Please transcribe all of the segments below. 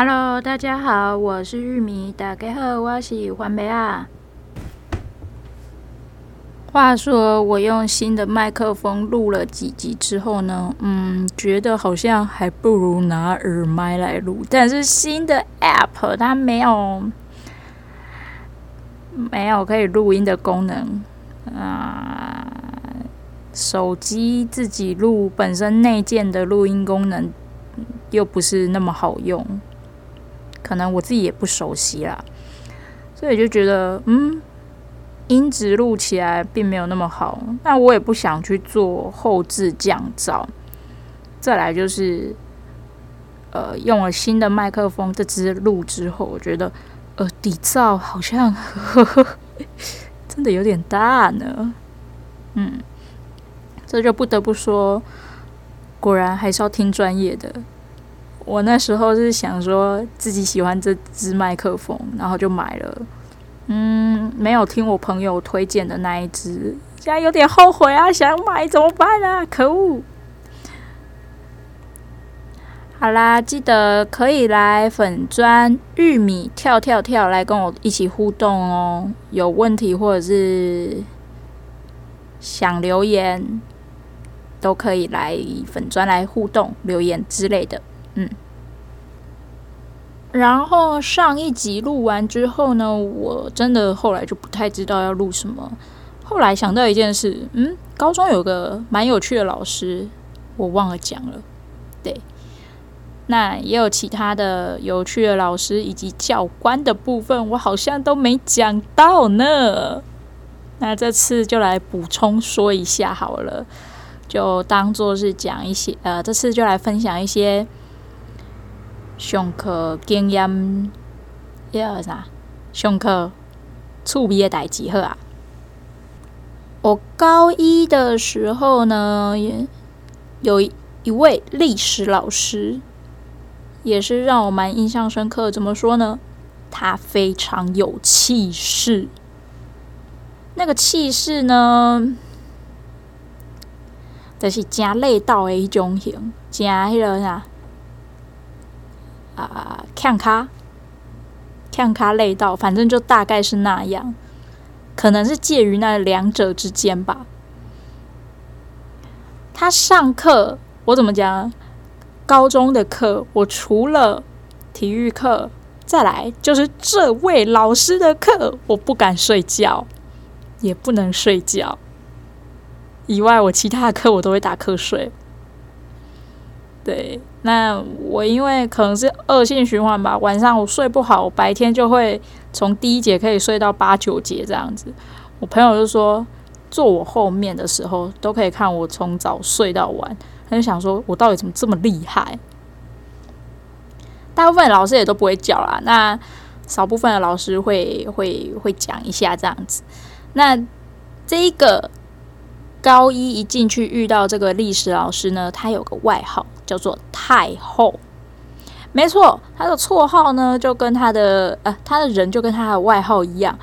Hello，大家好，我是玉米。大家好，我是黄梅啊。话说，我用新的麦克风录了几集之后呢，嗯，觉得好像还不如拿耳麦来录。但是新的 App 它没有没有可以录音的功能啊。手机自己录本身内建的录音功能又不是那么好用，可能我自己也不熟悉啦，所以就觉得嗯，音质录起来并没有那么好。那我也不想去做后置降噪。再来就是，呃，用了新的麦克风这支录之后，我觉得呃底噪好像呵呵 真的有点大呢，嗯。这就不得不说，果然还是要听专业的。我那时候是想说自己喜欢这支麦克风，然后就买了。嗯，没有听我朋友推荐的那一支，现在有点后悔啊！想买怎么办啊？可恶！好啦，记得可以来粉砖玉米跳跳跳来跟我一起互动哦。有问题或者是想留言。都可以来粉砖来互动留言之类的，嗯。然后上一集录完之后呢，我真的后来就不太知道要录什么。后来想到一件事，嗯，高中有个蛮有趣的老师，我忘了讲了。对，那也有其他的有趣的老师以及教官的部分，我好像都没讲到呢。那这次就来补充说一下好了。就当做是讲一些，呃，这次就来分享一些上课经验，要啥？上课趣味的代志好啊。我高一的时候呢，也有一位历史老师，也是让我蛮印象深刻。怎么说呢？他非常有气势，那个气势呢？就是真累到的一种型，真迄个啥啊，看卡看卡累到，反正就大概是那样，可能是介于那两者之间吧。他上课，我怎么讲？高中的课，我除了体育课，再来就是这位老师的课，我不敢睡觉，也不能睡觉。以外，我其他的课我都会打瞌睡。对，那我因为可能是恶性循环吧，晚上我睡不好，我白天就会从第一节可以睡到八九节这样子。我朋友就说，坐我后面的时候都可以看我从早睡到晚，他就想说我到底怎么这么厉害？大部分老师也都不会教啦，那少部分的老师会会会讲一下这样子。那这一个。高一一进去遇到这个历史老师呢，他有个外号叫做太后。没错，他的绰号呢就跟他的呃，他的人就跟他的外号一样，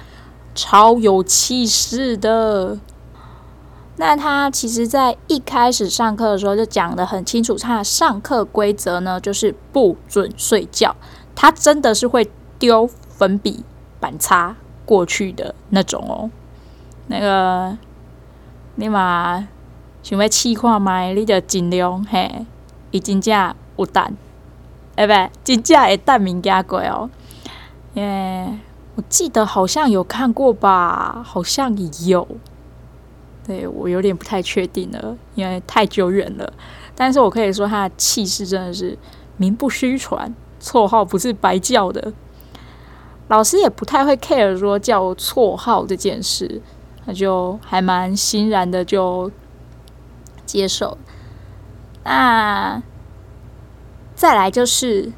超有气势的。那他其实在一开始上课的时候就讲得很清楚，他的上课规则呢就是不准睡觉。他真的是会丢粉笔、板擦过去的那种哦，那个。你嘛想要试看觅，你就尽量嘿，伊真正有胆，哎不，真正会胆物件过哦。耶，我记得好像有看过吧，好像有。对，我有点不太确定了，因为太久远了。但是我可以说他的气势真的是名不虚传，绰号不是白叫的。老师也不太会 care 说叫绰号这件事。那就还蛮欣然的，就接受。那再来就是，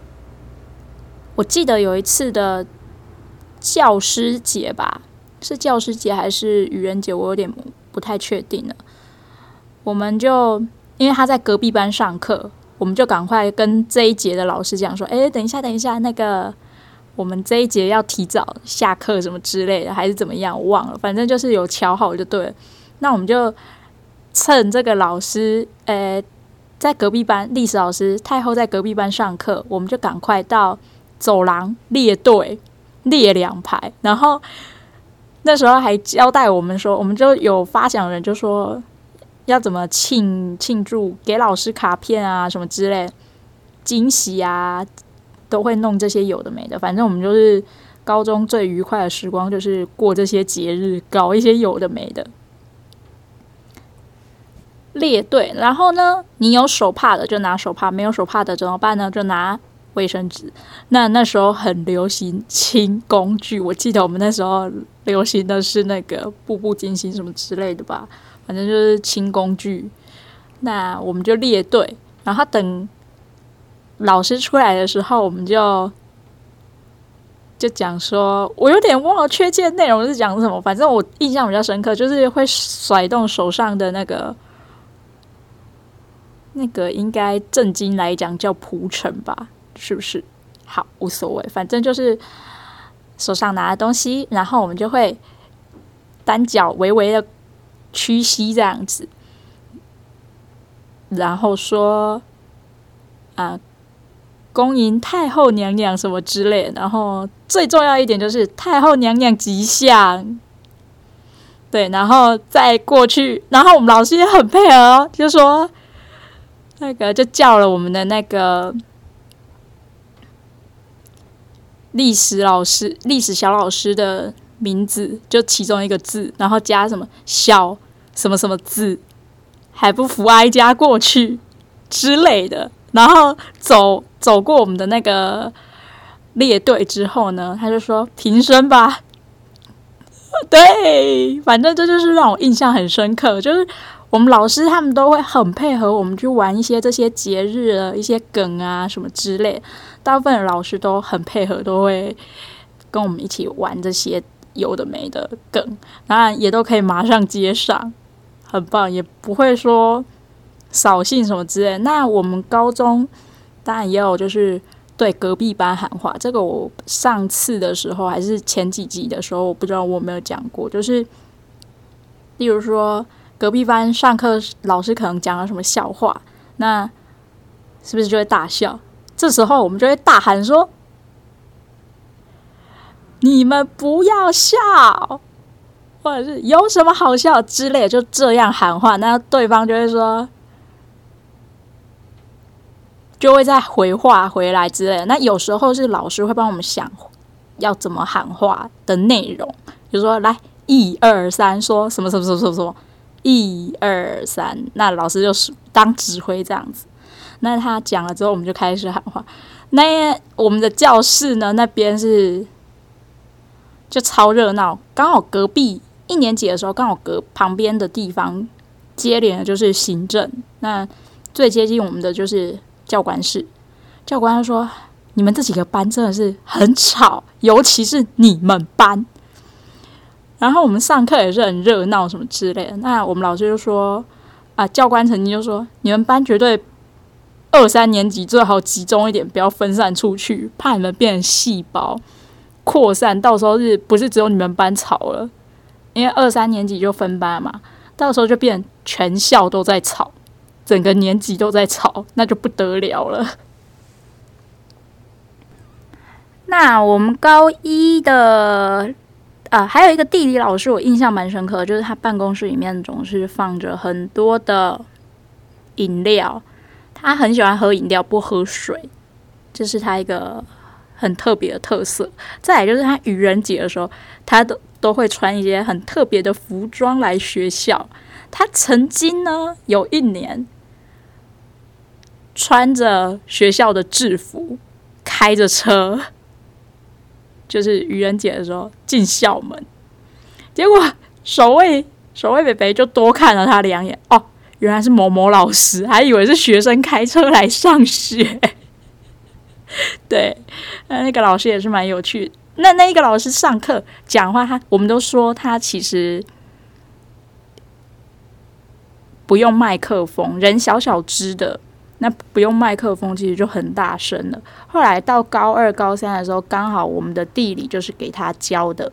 我记得有一次的教师节吧，是教师节还是愚人节？我有点不太确定了。我们就因为他在隔壁班上课，我们就赶快跟这一节的老师讲说：“哎，等一下，等一下，那个。”我们这一节要提早下课什么之类的，还是怎么样？我忘了，反正就是有瞧好就对了。那我们就趁这个老师，呃，在隔壁班历史老师太后在隔壁班上课，我们就赶快到走廊列队列两排，然后那时候还交代我们说，我们就有发奖人就说要怎么庆庆祝，给老师卡片啊什么之类惊喜啊，都会弄这些有的没的。反正我们就是高中最愉快的时光，就是过这些节日，搞一些有的没的。列队，然后呢，你有手帕的就拿手帕，没有手帕的怎么办呢？就拿卫生纸。那那时候很流行清工具，我记得我们那时候流行的是那个步步惊心什么之类的吧，反正就是清工具。那我们就列队，然后等老师出来的时候，我们就就讲说，我有点忘了确切内容是讲什么，反正我印象比较深刻，就是会甩动手上的那个。那个应该正经来讲叫蒲尘吧，是不是？好，无所谓，反正就是手上拿的东西，然后我们就会单脚微微的屈膝这样子，然后说啊，恭迎太后娘娘什么之类，然后最重要一点就是太后娘娘吉祥，对，然后再过去，然后我们老师也很配合，就说。那个就叫了我们的那个历史老师、历史小老师的名字，就其中一个字，然后加什么小什么什么字，还不服哀家过去之类的。然后走走过我们的那个列队之后呢，他就说平身吧。对，反正这就是让我印象很深刻，就是。我们老师他们都会很配合我们去玩一些这些节日的一些梗啊什么之类，大部分老师都很配合，都会跟我们一起玩这些有的没的梗，当然也都可以马上接上，很棒，也不会说扫兴什么之类。那我们高中当然也有就是对隔壁班喊话，这个我上次的时候还是前几集的时候，我不知道我没有讲过，就是例如说。隔壁班上课，老师可能讲了什么笑话，那是不是就会大笑？这时候我们就会大喊说：“你们不要笑，或者是有什么好笑之类，就这样喊话。那对方就会说，就会再回话回来之类。那有时候是老师会帮我们想要怎么喊话的内容，比如说来一二三，说什么什么什么什么什么。一二三，那老师就是当指挥这样子。那他讲了之后，我们就开始喊话。那我们的教室呢？那边是就超热闹。刚好隔壁一年级的时候，刚好隔旁边的地方接连的就是行政。那最接近我们的就是教官室。教官说：“你们这几个班真的是很吵，尤其是你们班。”然后我们上课也是很热闹，什么之类的。那我们老师就说：“啊，教官曾经就说，你们班绝对二三年级最好集中一点，不要分散出去，怕你们变成细胞扩散，到时候是不是只有你们班吵了？因为二三年级就分班嘛，到时候就变全校都在吵，整个年级都在吵，那就不得了了。”那我们高一的。啊，还有一个地理老师，我印象蛮深刻，就是他办公室里面总是放着很多的饮料，他很喜欢喝饮料，不喝水，这是他一个很特别的特色。再来就是他愚人节的时候，他都都会穿一些很特别的服装来学校。他曾经呢，有一年穿着学校的制服，开着车。就是愚人节的时候进校门，结果守卫守卫北北就多看了他两眼，哦，原来是某某老师，还以为是学生开车来上学。对，那那个老师也是蛮有趣。那那一个老师上课讲话，他我们都说他其实不用麦克风，人小小只的。那不用麦克风，其实就很大声了。后来到高二、高三的时候，刚好我们的地理就是给他教的。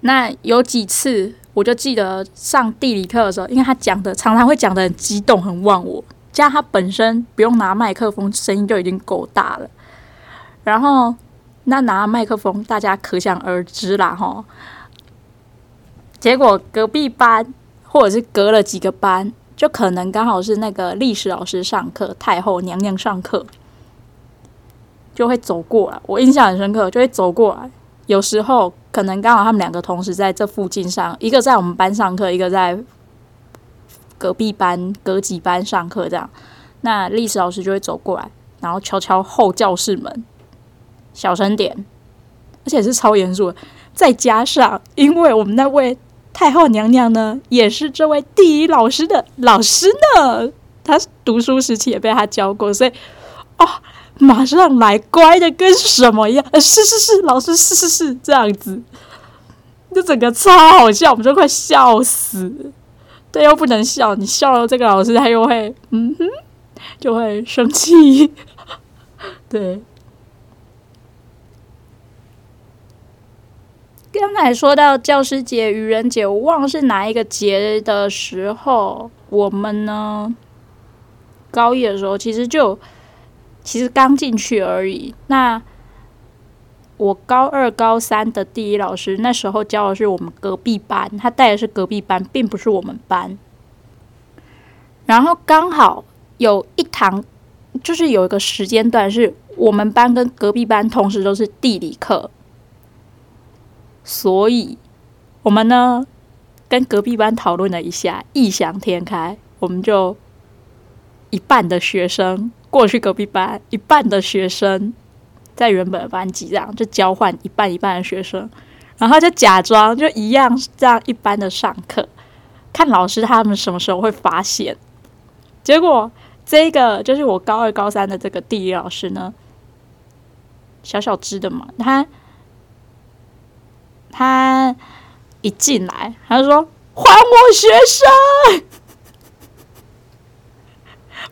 那有几次，我就记得上地理课的时候，因为他讲的常常会讲的很激动、很忘我，加上他本身不用拿麦克风，声音就已经够大了。然后那拿麦克风，大家可想而知啦，吼。结果隔壁班或者是隔了几个班，就可能刚好是那个历史老师上课，太后娘娘上课，就会走过来。我印象很深刻，就会走过来。有时候可能刚好他们两个同时在这附近上，一个在我们班上课，一个在隔壁班、隔几班上课这样。那历史老师就会走过来，然后敲敲后教室门，小声点，而且是超严肃。再加上，因为我们那位。太后娘娘呢，也是这位地理老师的老师呢。她读书时期也被他教过，所以哦，马上来乖的跟什么一样。是是是，老师是是是这样子，就整个超好笑，我们就快笑死。对，又不能笑，你笑了这个老师他又会嗯哼，就会生气。对。刚才说到教师节、愚人节，我忘了是哪一个节的时候，我们呢高一的时候，其实就其实刚进去而已。那我高二、高三的地理老师那时候教的是我们隔壁班，他带的是隔壁班，并不是我们班。然后刚好有一堂，就是有一个时间段是我们班跟隔壁班同时都是地理课。所以，我们呢跟隔壁班讨论了一下，异想天开，我们就一半的学生过去隔壁班，一半的学生在原本的班级，这样就交换一半一半的学生，然后就假装就一样这样一般的上课，看老师他们什么时候会发现。结果这个就是我高二高三的这个地理老师呢，小小只的嘛，他。他一进来，他就说：“还我学生，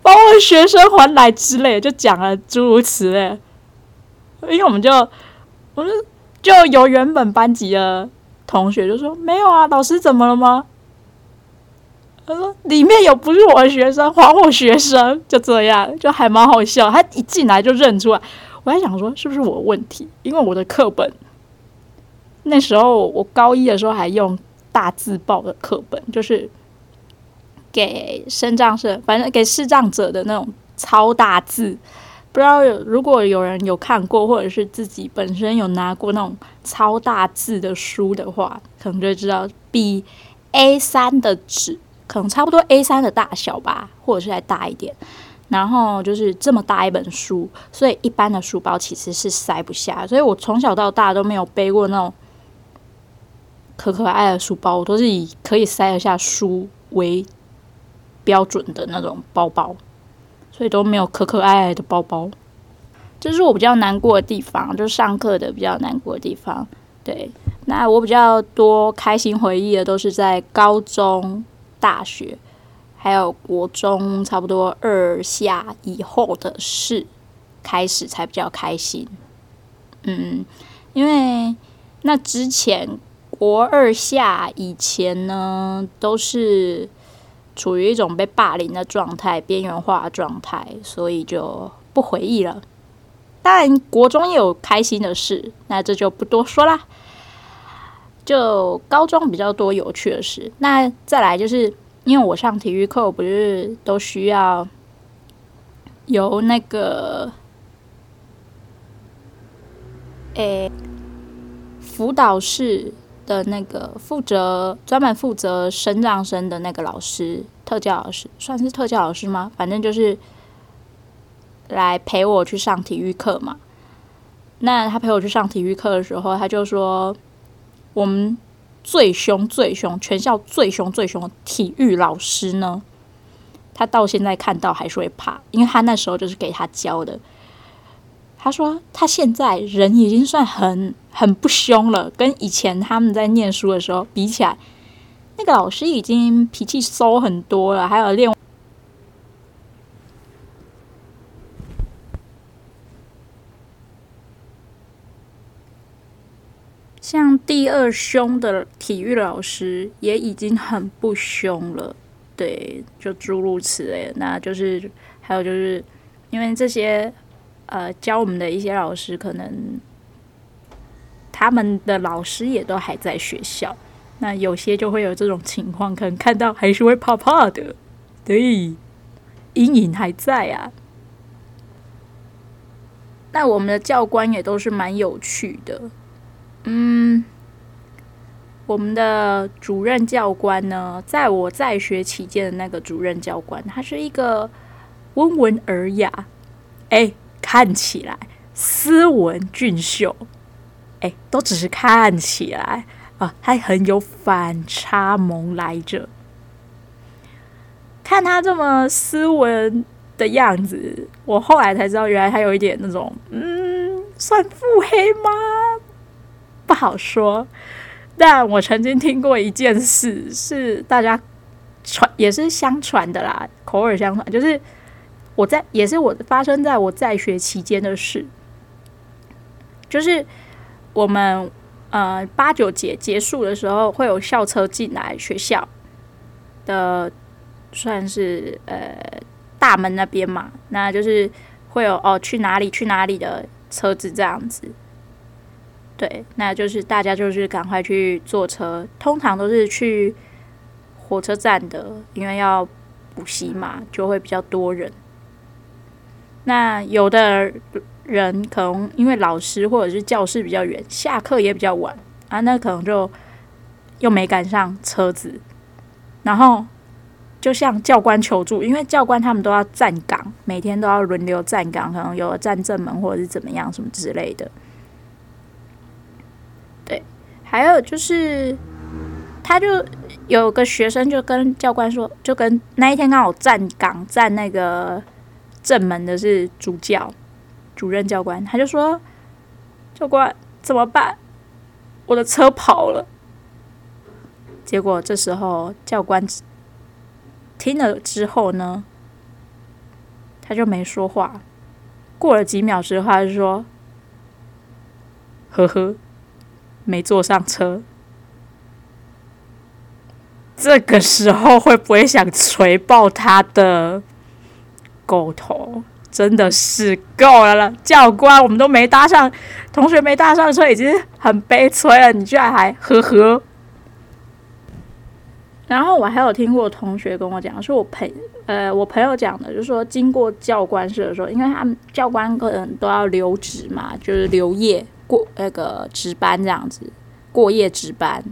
把我学生还来之类，就讲了诸如此类。因为我们就，我们就有原本班级的同学就说：没有啊，老师怎么了吗？他说里面有不是我的学生，还我学生，就这样，就还蛮好笑。他一进来就认出来，我还想说是不是我的问题，因为我的课本。”那时候我高一的时候还用大字报的课本，就是给身障生，反正给视障者的那种超大字。不知道有如果有人有看过，或者是自己本身有拿过那种超大字的书的话，可能就知道比 A 三的纸可能差不多 A 三的大小吧，或者是再大一点。然后就是这么大一本书，所以一般的书包其实是塞不下。所以我从小到大都没有背过那种。可可爱爱的书包，我都是以可以塞得下书为标准的那种包包，所以都没有可可爱爱的包包。这是我比较难过的地方，就是上课的比较难过的地方。对，那我比较多开心回忆的都是在高中、大学，还有国中，差不多二下以后的事开始才比较开心。嗯，因为那之前。国二下以前呢，都是处于一种被霸凌的状态、边缘化的状态，所以就不回忆了。当然，国中也有开心的事，那这就不多说啦。就高中比较多有趣的事。那再来就是，因为我上体育课，不是都需要由那个，诶，辅导室。的那个负责专门负责身障生的那个老师，特教老师算是特教老师吗？反正就是来陪我去上体育课嘛。那他陪我去上体育课的时候，他就说，我们最凶、最凶，全校最凶、最凶的体育老师呢，他到现在看到还是会怕，因为他那时候就是给他教的。他说：“他现在人已经算很很不凶了，跟以前他们在念书的时候比起来，那个老师已经脾气收很多了。还有练，像第二凶的体育老师也已经很不凶了。对，就诸如此类。那就是还有就是因为这些。”呃教我们的一些老师，可能他们的老师也都还在学校，那有些就会有这种情况，可能看到还是会怕怕的，对，阴影还在啊。那我们的教官也都是蛮有趣的，嗯。我们的主任教官呢，在我在学期间的那个主任教官，他是一个温文尔雅，哎，看起来斯文俊秀，哎，都只是看起来啊，他很有反差萌来着。看他这么斯文的样子，我后来才知道，原来他有一点那种，嗯，算腹黑吗？不好说。但我曾经听过一件事，是大家传也是相传的啦，口耳相传，就是我在也是我发生在我在学期间的事，就是我们呃八九节结束的时候会有校车进来学校的，算是呃大门那边嘛，那就是会有哦去哪里去哪里的车子这样子。对，那就是大家就是赶快去坐车，通常都是去火车站的，因为要补习嘛，就会比较多人。那有的人可能因为老师或者是教室比较远，下课也比较晚啊，那可能就又没赶上车子，然后就向教官求助，因为教官他们都要站岗，每天都要轮流站岗，可能有站正门或者是怎么样什么之类的。对还有就是，他就有个学生就跟教官说，就跟那一天刚好站岗站那个正门的是主教，主任教官，他就说：“教官怎么办？我的车跑了。”结果这时候教官听了之后呢，他就没说话。过了几秒之后，他就说：“呵呵。”没坐上车，这个时候会不会想锤爆他的狗头？真的是够了了，教官，我们都没搭上，同学没搭上车，已经很悲催了，你居然还呵呵。然后我还有听过同学跟我讲，是我朋呃我朋友讲的，就是说经过教官室的时候，因为他们教官可能都要留职嘛，就是留夜。过那个值班这样子，过夜值班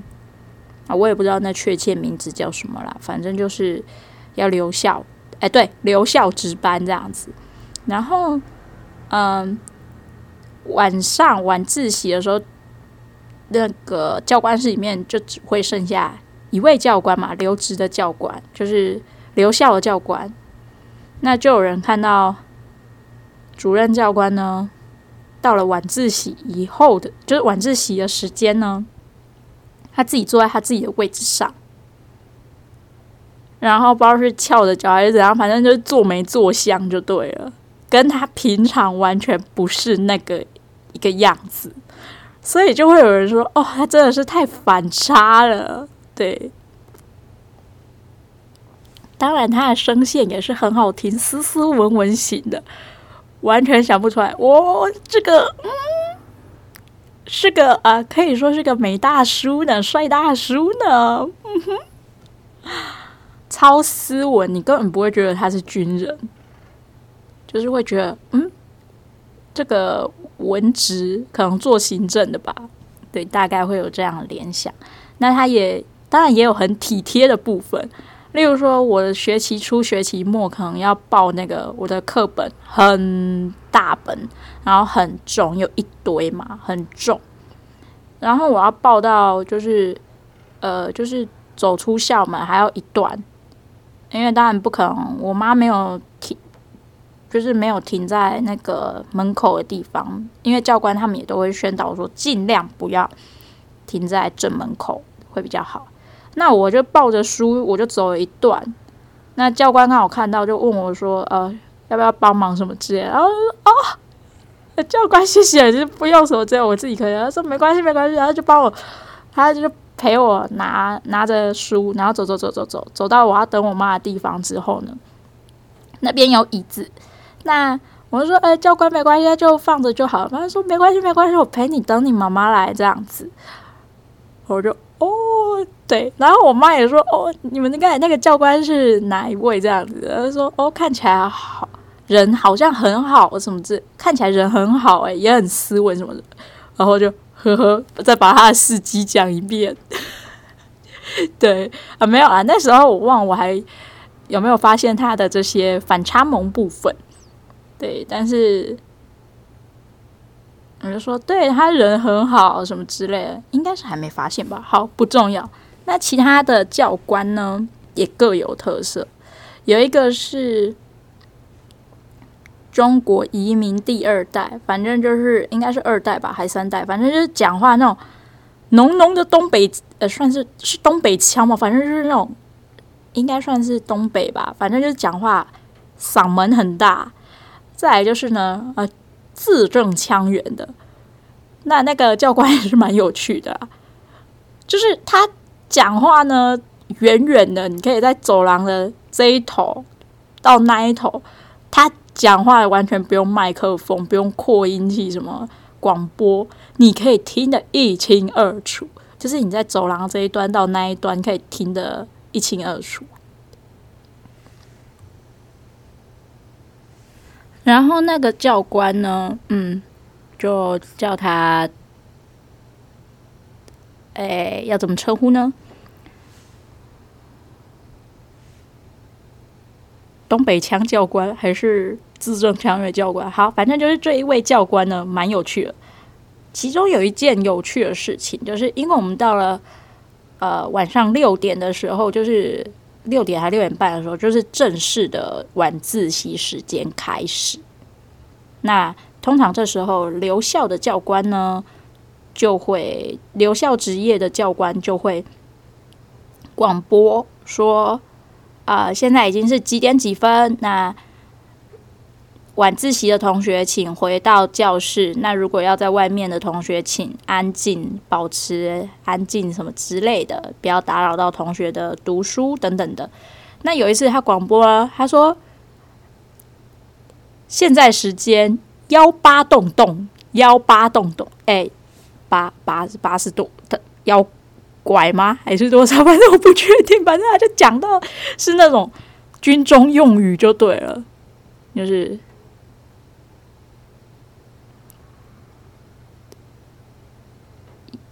啊，我也不知道那确切名字叫什么啦，反正就是要留校，哎，对，留校值班这样子。然后，嗯，晚上晚自习的时候，那个教官室里面就只会剩下一位教官嘛，留职的教官，就是留校的教官。那就有人看到主任教官呢。到了晚自习以后的，就是晚自习的时间呢，他自己坐在他自己的位置上，然后不知道是翘着脚还是怎样，反正就是坐没坐相就对了，跟他平常完全不是那个一个样子，所以就会有人说：“哦，他真的是太反差了。”对，当然他的声线也是很好听，斯斯文文型的。完全想不出来，我、哦、这个嗯，是个啊、可以说是个美大叔呢，帅大叔呢，嗯哼，超斯文，你根本不会觉得他是军人，就是会觉得嗯，这个文职可能做行政的吧，对，大概会有这样的联想。那他也当然也有很体贴的部分。例如说，我的学期初、学期末可能要报那个我的课本很大本，然后很重，有一堆嘛，很重。然后我要报到就是，呃，就是走出校门还要一段，因为当然不可能，我妈没有提，就是没有停在那个门口的地方，因为教官他们也都会宣导说，尽量不要停在正门口会比较好。那我就抱着书，我就走了一段。那教官刚好看到，就问我说：“呃，要不要帮忙什么之类？”然后哦，教官谢谢，就是不用什么之类，我自己可以。他说没关系，没关系，然后就帮我，他就陪我拿拿着书，然后走走走走走，走到我要等我妈的地方之后呢，那边有椅子。那我就说，哎，教官没关系，就放着就好。他说没关系，没关系，我陪你等你妈妈来这样子。我就哦，对，然后我妈也说，哦，你们刚才那个教官是哪一位这样子？他说，哦，看起来好人好像很好什么之，看起来人很好，哎，也很斯文什么的。然后就呵呵，再把他的事迹讲一遍。对啊，没有啊，那时候我忘我还有没有发现他的这些反差萌部分。对，但是我就说，对他人很好，什么之类的，应该是还没发现吧。好，不重要。那其他的教官呢，也各有特色。有一个是中国移民第二代，反正就是应该是二代吧，还三代，反正就是讲话那种浓浓的东北，呃，算是是东北腔嘛，反正就是那种应该算是东北吧，反正就是讲话嗓门很大。再来就是呢，呃，字正腔圆的，那那个教官也是蛮有趣的啦，就是他讲话呢，远远的，你可以在走廊的这一头到那一头，他讲话完全不用麦克风，不用扩音器什么广播，你可以听得一清二楚，就是你在走廊这一端到那一端可以听得一清二楚。然后那个教官呢，嗯，就叫他，哎，要怎么称呼呢？东北腔教官还是字正腔圆教官？好，反正就是这一位教官呢，蛮有趣的。其中有一件有趣的事情，就是因为我们到了呃晚上六点的时候，就是。六点还六点半的时候，就是正式的晚自习时间开始。那通常这时候留校的教官呢，就会留校职业的教官就会广播说：“啊、现在已经是几点几分？那。”晚自习的同学，请回到教室。那如果要在外面的同学，请安静，保持安静，什么之类的，不要打扰到同学的读书等等的。那有一次他广播了，他说：“现在时间幺八洞洞，幺八洞洞，哎，八八八十度的妖怪吗？还是多少？反正我不确定。反正他就讲到是那种军中用语就对了，就是。”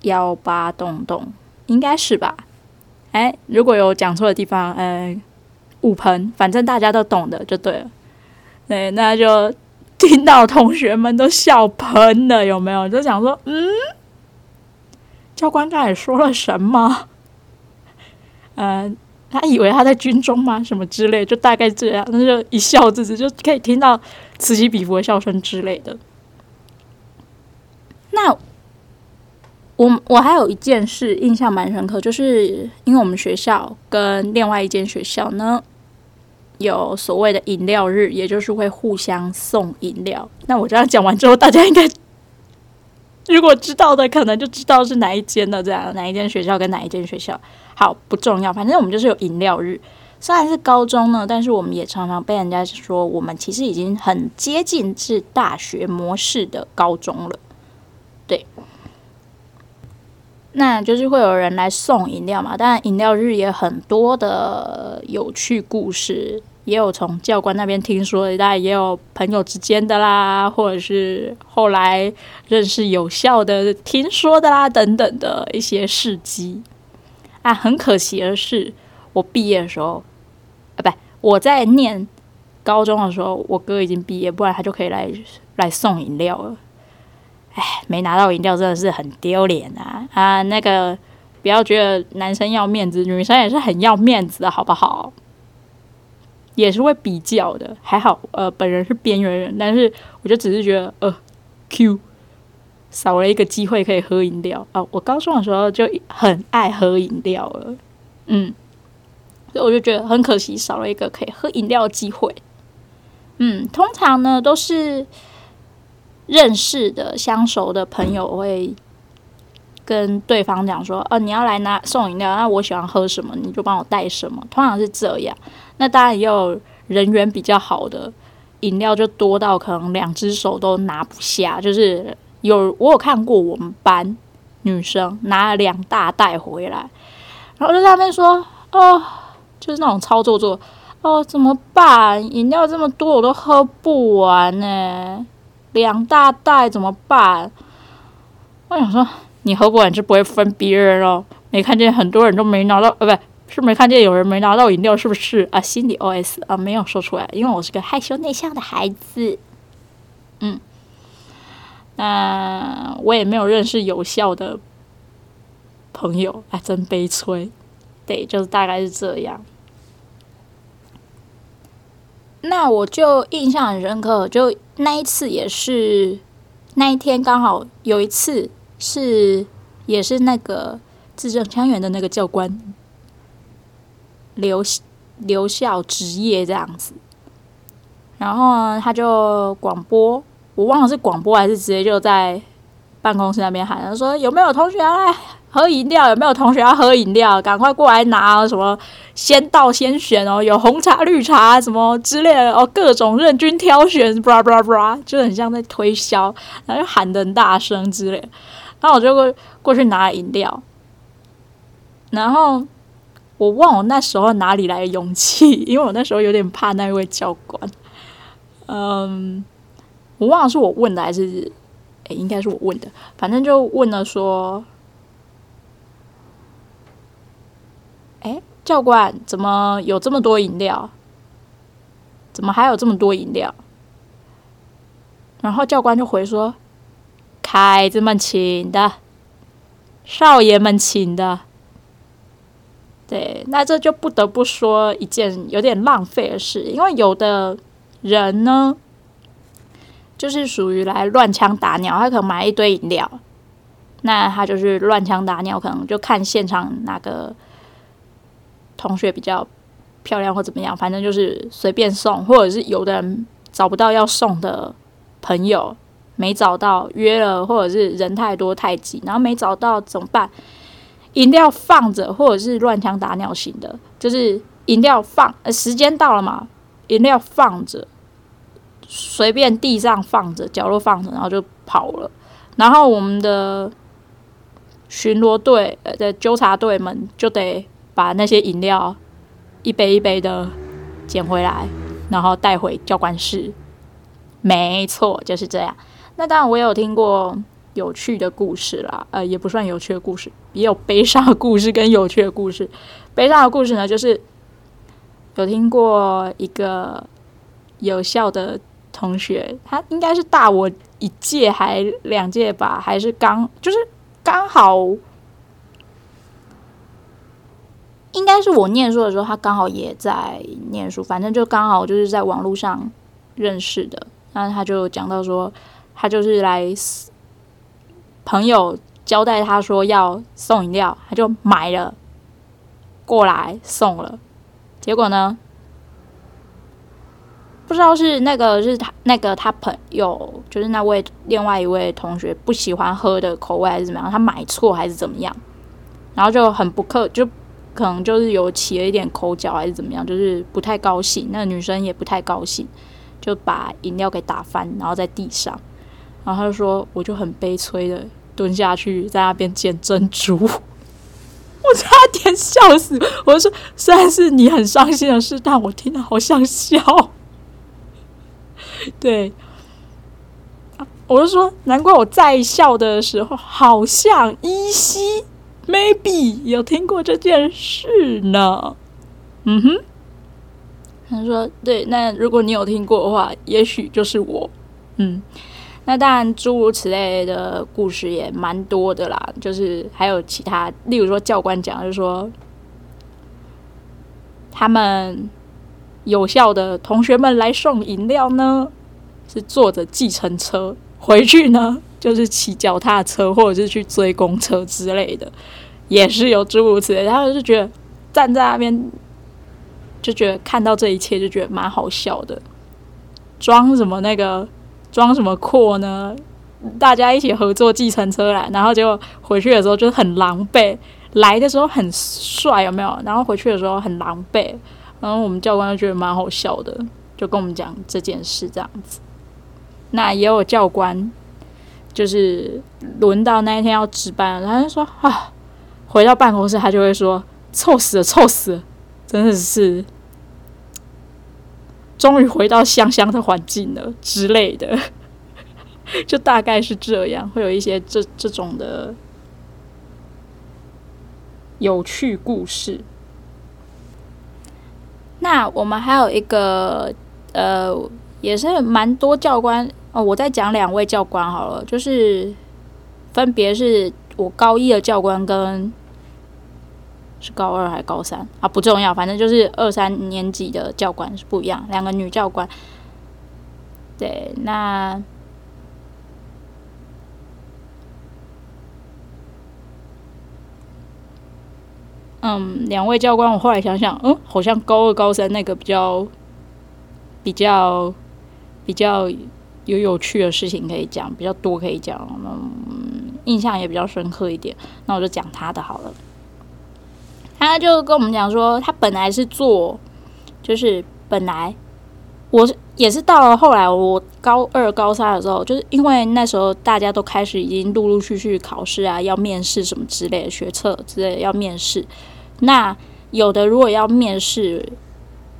幺八洞洞应该是吧？哎，如果有讲错的地方，嗯，误喷，反正大家都懂的就对了。对，那就听到同学们都笑喷了，有没有？就想说，嗯，教官刚才说了什么？嗯，他以为他在军中吗？什么之类，就大概这样，那就一笑置之，就可以听到此起彼伏的笑声之类的。那。我我还有一件事印象蛮深刻，就是因为我们学校跟另外一间学校呢有所谓的饮料日，也就是会互相送饮料。那我这样讲完之后，大家应该 如果知道的，可能就知道是哪一间了。这样哪一间学校跟哪一间学校，好，不重要，反正我们就是有饮料日。虽然是高中呢，但是我们也常常被人家说，我们其实已经很接近是大学模式的高中了。对。那就是会有人来送饮料嘛，当然饮料日也很多的有趣故事，也有从教官那边听说的，当然也有朋友之间的啦，或者是后来认识有效的听说的啦等等的一些事迹。啊，很可惜的是，我毕业的时候，啊，不，我在念高中的时候，我哥已经毕业，不然他就可以来来送饮料了。哎，没拿到饮料真的是很丢脸啊！啊，那个不要觉得男生要面子，女生也是很要面子的，好不好？也是会比较的。还好，呃，本人是边缘人，但是我就只是觉得，呃，Q 少了一个机会可以喝饮料啊！我高中的时候就很爱喝饮料了，嗯，所以我就觉得很可惜，少了一个可以喝饮料的机会。嗯，通常呢都是。认识的、相熟的朋友会跟对方讲说：“哦、你要来拿送饮料，那我喜欢喝什么，你就帮我带什么。”通常是这样。那当然也有人缘比较好的，饮料就多到可能两只手都拿不下，就是有我有看过我们班女生拿了两大袋回来，然后就在那边说哦，就是那种操作做哦，怎么办？饮料这么多我都喝不完呢，两大袋怎么办？我想说你喝不完就不会分别人哦，没看见很多人都没拿到，呃，不。是没看见有人没拿到饮料，是不是啊？心里 OS 啊，没有说出来，因为我是个害羞内向的孩子。嗯，那我也没有认识有效的朋友，哎，真悲催。对，就是大概是这样。那我就印象很深刻，就那一次也是那一天刚好有一次是也是那个字正腔圆的那个教官。留留校值夜这样子，然后呢，他就广播，我忘了是广播还是直接就在办公室那边喊，他说有没有同学要来喝饮料？有没有同学要喝饮料？赶快过来拿！什么先到先选哦，有红茶、绿茶什么之类的哦，各种任君挑选，布拉布拉布拉，就很像在推销，然后就喊得很大声之类。然后我就过过去拿饮料，然后。我忘了那时候哪里来的勇气，因为我那时候有点怕那位教官。嗯，我忘了是我问的还是，哎，应该是我问的。反正就问了说，哎，教官怎么有这么多饮料？怎么还有这么多饮料？然后教官就回说：“开子们请的，少爷们请的。”对，那这就不得不说一件有点浪费的事，因为有的人呢，就是属于来乱枪打鸟，他可能买一堆饮料，那他就是乱枪打鸟，可能就看现场哪个同学比较漂亮或怎么样，反正就是随便送，或者是有的人找不到要送的朋友，没找到约了，或者是人太多太挤，然后没找到怎么办？饮料放着，或者是乱枪打鸟型的，就是饮料放，呃，时间到了嘛，饮料放着，随便地上放着，角落放着，然后就跑了。然后我们的巡逻队呃的纠察队们就得把那些饮料一杯一杯的捡回来，然后带回教官室。没错，就是这样。那当然，我也有听过。有趣的故事啦，呃，也不算有趣的故事，也有悲伤的故事跟有趣的故事。悲伤的故事呢，就是有听过一个有效的同学，他应该是大我一届还两届吧，还是刚就是刚好，应该是我念书的时候，他刚好也在念书，反正就刚好就是在网络上认识的。那他就讲到说，他就是来。朋友交代他说要送饮料，他就买了过来送了。结果呢，不知道是那个是他那个他朋友，就是那位另外一位同学不喜欢喝的口味还是怎么样，他买错还是怎么样，然后就很不客，就可能就是有起了一点口角还是怎么样，就是不太高兴。那女生也不太高兴，就把饮料给打翻，然后在地上。然后他就说：“我就很悲催的蹲下去，在那边捡珍珠。”我差点笑死。我就说：“虽然是你很伤心的事，但我听了好想笑。”对，我就说：“难怪我在笑的时候，好像依稀 maybe 有听过这件事呢。”嗯哼，他说：“对，那如果你有听过的话，也许就是我。”嗯。那当然，诸如此类的故事也蛮多的啦。就是还有其他，例如说教官讲，就是说他们有效的同学们来送饮料呢，是坐着计程车回去呢，就是骑脚踏车或者是去追公车之类的，也是有诸如此类。然后就觉得站在那边，就觉得看到这一切就觉得蛮好笑的，装什么那个。装什么阔呢？大家一起合作计程车来，然后结果回去的时候就很狼狈。来的时候很帅，有没有？然后回去的时候很狼狈。然后我们教官就觉得蛮好笑的。就跟我们讲这件事这样子。那也有教官，就是轮到那一天要值班了，他就说啊，回到办公室他就会说，臭死了，臭死了，真的是。终于回到香香的环境了之类的，就大概是这样，会有一些这这种的有趣故事。那我们还有一个呃，也是蛮多教官哦，我再讲两位教官好了，就是分别是我高一的教官跟。是高二还是高三啊？不重要，反正就是二三年级的教官是不一样，两个女教官。对，那嗯，两位教官，我后来想想，嗯，好像高二、高三那个比较比较比较有有趣的事情可以讲，比较多可以讲，嗯，印象也比较深刻一点。那我就讲他的好了。他就跟我们讲说，他本来是做，就是本来我也是到了后来，我高二、高三的时候，就是因为那时候大家都开始已经陆陆续续考试啊，要面试什么之类的，学测之类的要面试。那有的如果要面试，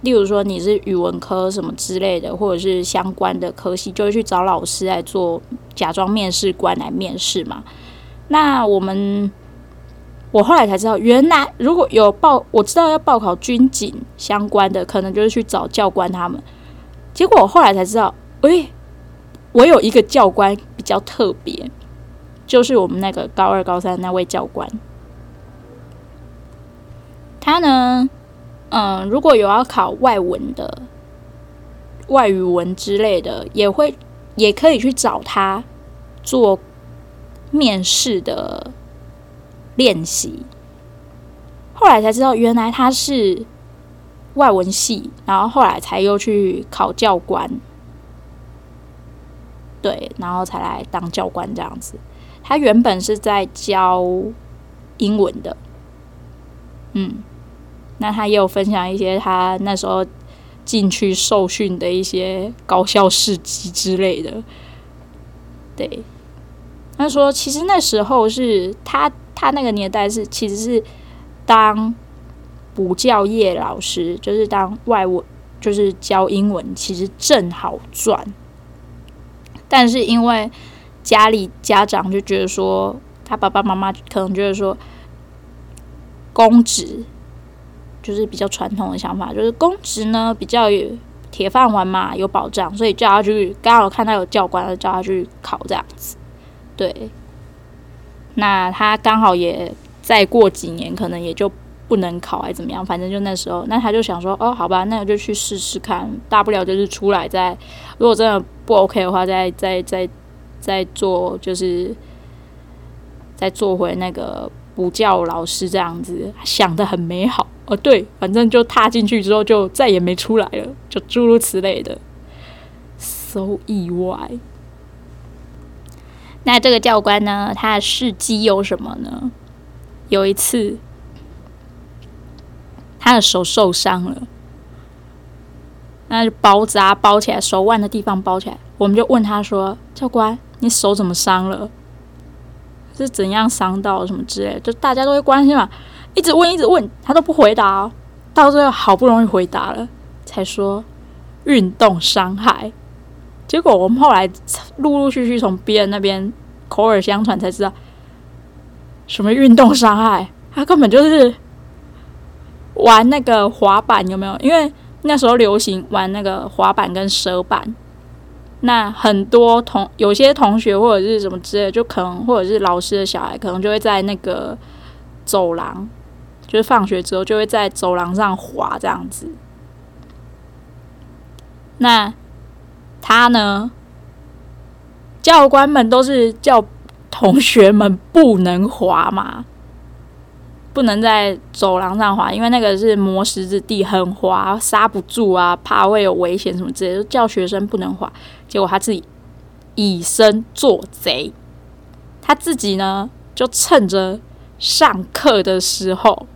例如说你是语文科什么之类的，或者是相关的科系，就会去找老师来做假装面试官来面试嘛。那我们。我后来才知道，原来如果有报，我知道要报考军警相关的，可能就是去找教官他们。结果我后来才知道，诶，我有一个教官比较特别，就是我们那个高二、高三那位教官。他呢，嗯，如果有要考外文的、外语文之类的，也会也可以去找他做面试的。练习，后来才知道，原来他是外文系，然后后来才又去考教官，对，然后才来当教官这样子。他原本是在教英文的，嗯，那他也有分享一些他那时候进去受训的一些高校事迹之类的。对，他说，其实那时候是他。他那个年代是其实是当补教业老师，就是当外文，就是教英文，其实正好赚。但是因为家里家长就觉得说，他爸爸妈妈可能觉得说，公职就是比较传统的想法，就是公职呢比较有铁饭碗嘛，有保障，所以叫他去，刚好看到有教官，叫他去考这样子，对。那他刚好也再过几年，可能也就不能考，还怎么样？反正就那时候，那他就想说，哦，好吧，那我就去试试看，大不了就是出来再，如果真的不 OK 的话，再再再再做，就是再做回那个补教老师这样子，想得很美好哦。对，反正就踏进去之后，就再也没出来了，就诸如此类的，so 意外。那这个教官呢？他的事迹有什么呢？有一次，他的手受伤了，那就包扎包起来，手腕的地方包起来。我们就问他说：“教官，你手怎么伤了？是怎样伤到什么之类？”就大家都会关心嘛，一直问，一直问，他都不回答哦。到最后好不容易回答了，才说运动伤害。结果我们后来陆陆续续从别人那边口耳相传才知道，什么运动伤害，他根本就是玩那个滑板，有没有？因为那时候流行玩那个滑板跟蛇板，那很多同有些同学或者是什么之类，就可能或者是老师的小孩，可能就会在那个走廊，就是放学之后就会在走廊上滑这样子，那。他呢？教官们都是叫同学们不能滑嘛，不能在走廊上滑，因为那个是磨石子地，很滑，刹不住啊，怕会有危险什么之类的，叫学生不能滑。结果他自己以身作贼，他自己呢就趁着上课的时候，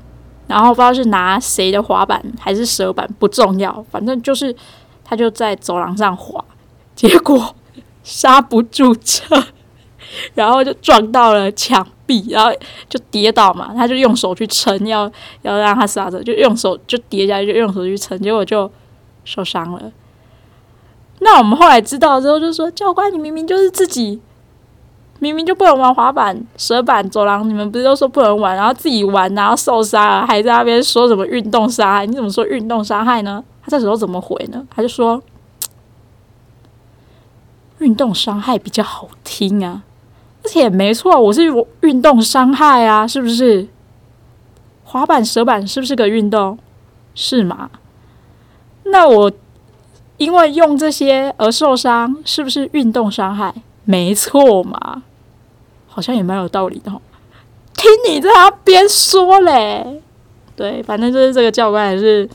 然后不知道是拿谁的滑板还是蛇板，不重要，反正就是。他就在走廊上滑，结果刹不住车，然后就撞到了墙壁，然后就跌倒嘛。他就用手去撑，要要让他刹车，就用手就跌下去，就用手去撑，结果就受伤了。那我们后来知道之后，就说教官，你明明就是自己。明明就不能玩滑板、蛇板、走廊，你们不是都说不能玩，然后自己玩，然后受伤了，还在那边说什么运动伤害？你怎么说运动伤害呢？他这时候怎么回呢？他就说运动伤害比较好听啊，而且没错，我是运动伤害啊，是不是？滑板、蛇板是不是个运动？是吗？那我因为用这些而受伤，是不是运动伤害？没错嘛。好像也蛮有道理的，听你在那边说嘞，对，反正就是这个教官也是，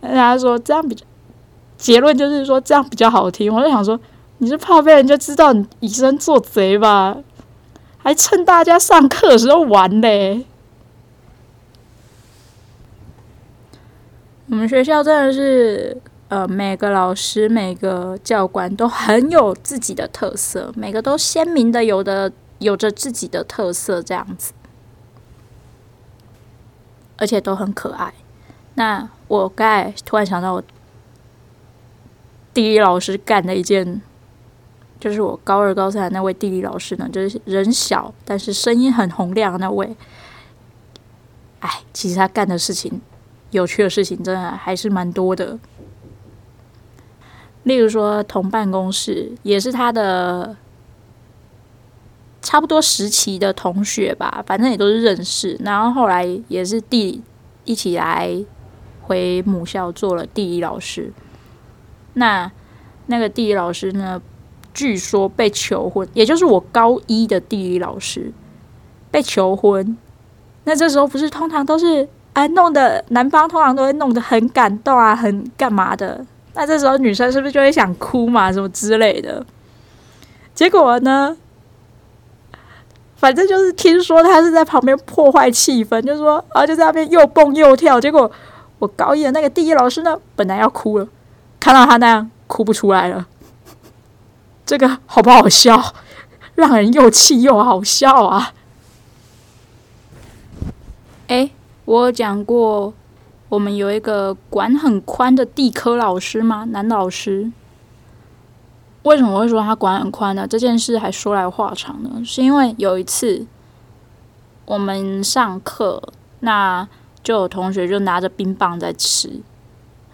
人家说这样比较，结论就是说这样比较好听。我就想说，你是怕被人家知道你以身作则吧？还趁大家上课的时候玩嘞？我们学校真的是，呃，每个老师、每个教官都很有自己的特色，每个都鲜明的有的。有着自己的特色，这样子，而且都很可爱。那我刚才突然想到，我地理老师干的一件，就是我高二、高三的那位地理老师呢，就是人小但是声音很洪亮那位。哎，其实他干的事情，有趣的事情，真的还是蛮多的。例如说，同办公室也是他的。差不多时期的同学吧，反正也都是认识。然后后来也是地一起来回母校做了地理老师。那那个地理老师呢，据说被求婚，也就是我高一的地理老师被求婚。那这时候不是通常都是哎弄得男方通常都会弄得很感动啊，很干嘛的？那这时候女生是不是就会想哭嘛，什么之类的？结果呢？反正就是听说他是在旁边破坏气氛，就是说啊，就在那边又蹦又跳。结果我高一的那个地理老师呢，本来要哭了，看到他那样哭不出来了。这个好不好笑？让人又气又好笑啊！诶，我讲过，我们有一个管很宽的地科老师吗？男老师。为什么会说他管很宽呢？这件事还说来话长呢。是因为有一次我们上课，那就有同学就拿着冰棒在吃，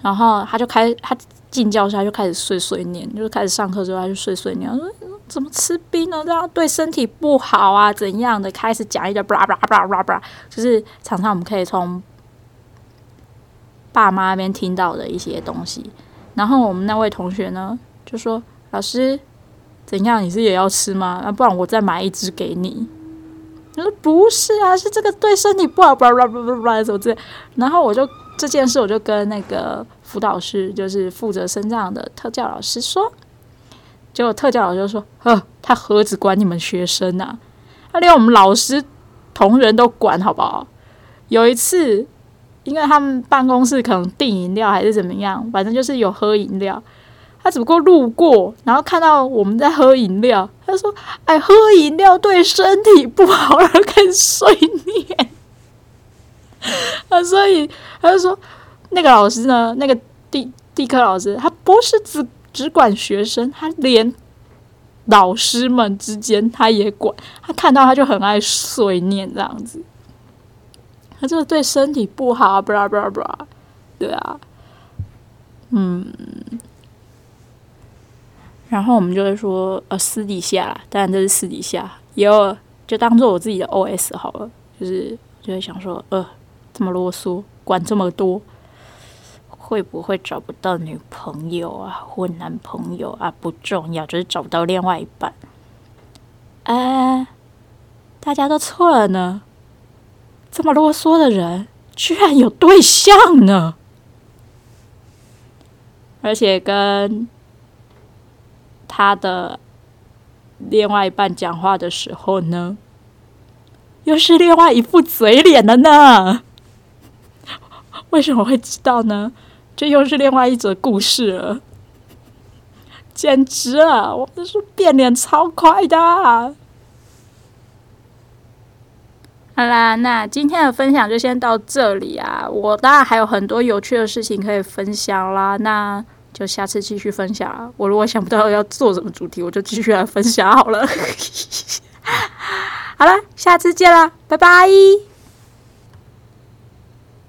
然后他就开他进教室他就开始碎碎念，就是开始上课之后他就碎碎念，说怎么吃冰呢？这样对身体不好啊，怎样的？开始讲一个巴拉巴拉巴拉巴拉，就是常常我们可以从爸妈那边听到的一些东西。然后我们那位同学呢，就说。老师，怎样？你是也要吃吗？那不然我再买一只给你。他说不是啊，是这个对身体不好，不不不不不，什么之类。然后我就这件事，我就跟那个辅导师，就是负责身障的特教老师说。结果特教老师就说：“呵，他何止管你们学生啊，他连我们老师同仁都管，好不好？”有一次，因为他们办公室可能订饮料还是怎么样，反正就是有喝饮料。他只不过路过，然后看到我们在喝饮料，他说：“哎，喝饮料对身体不好，然后开始碎念。”啊，所以他就说：“那个老师呢？那个地地科老师，他不是只只管学生，他连老师们之间他也管。他看到他就很爱碎念这样子。他这个对身体不好，不啦不啦不啦，对啊，嗯。”然后我们就会说，呃，私底下啦，当然这是私底下，也有就当做我自己的 OS 好了，就是就会想说，呃，这么啰嗦，管这么多，会不会找不到女朋友啊，或男朋友啊？不重要，就是找不到另外一半。哎，大家都错了呢，这么啰嗦的人，居然有对象呢，而且跟。他的另外一半讲话的时候呢，又是另外一副嘴脸了呢。为什么会知道呢？这又是另外一则故事了，简直了！我这是变脸超快的。好啦，那今天的分享就先到这里啊。我当然还有很多有趣的事情可以分享啦，那就下次继续分享。我如果想不到要做什么主题，我就继续来分享好了。好了，下次见啦，拜拜。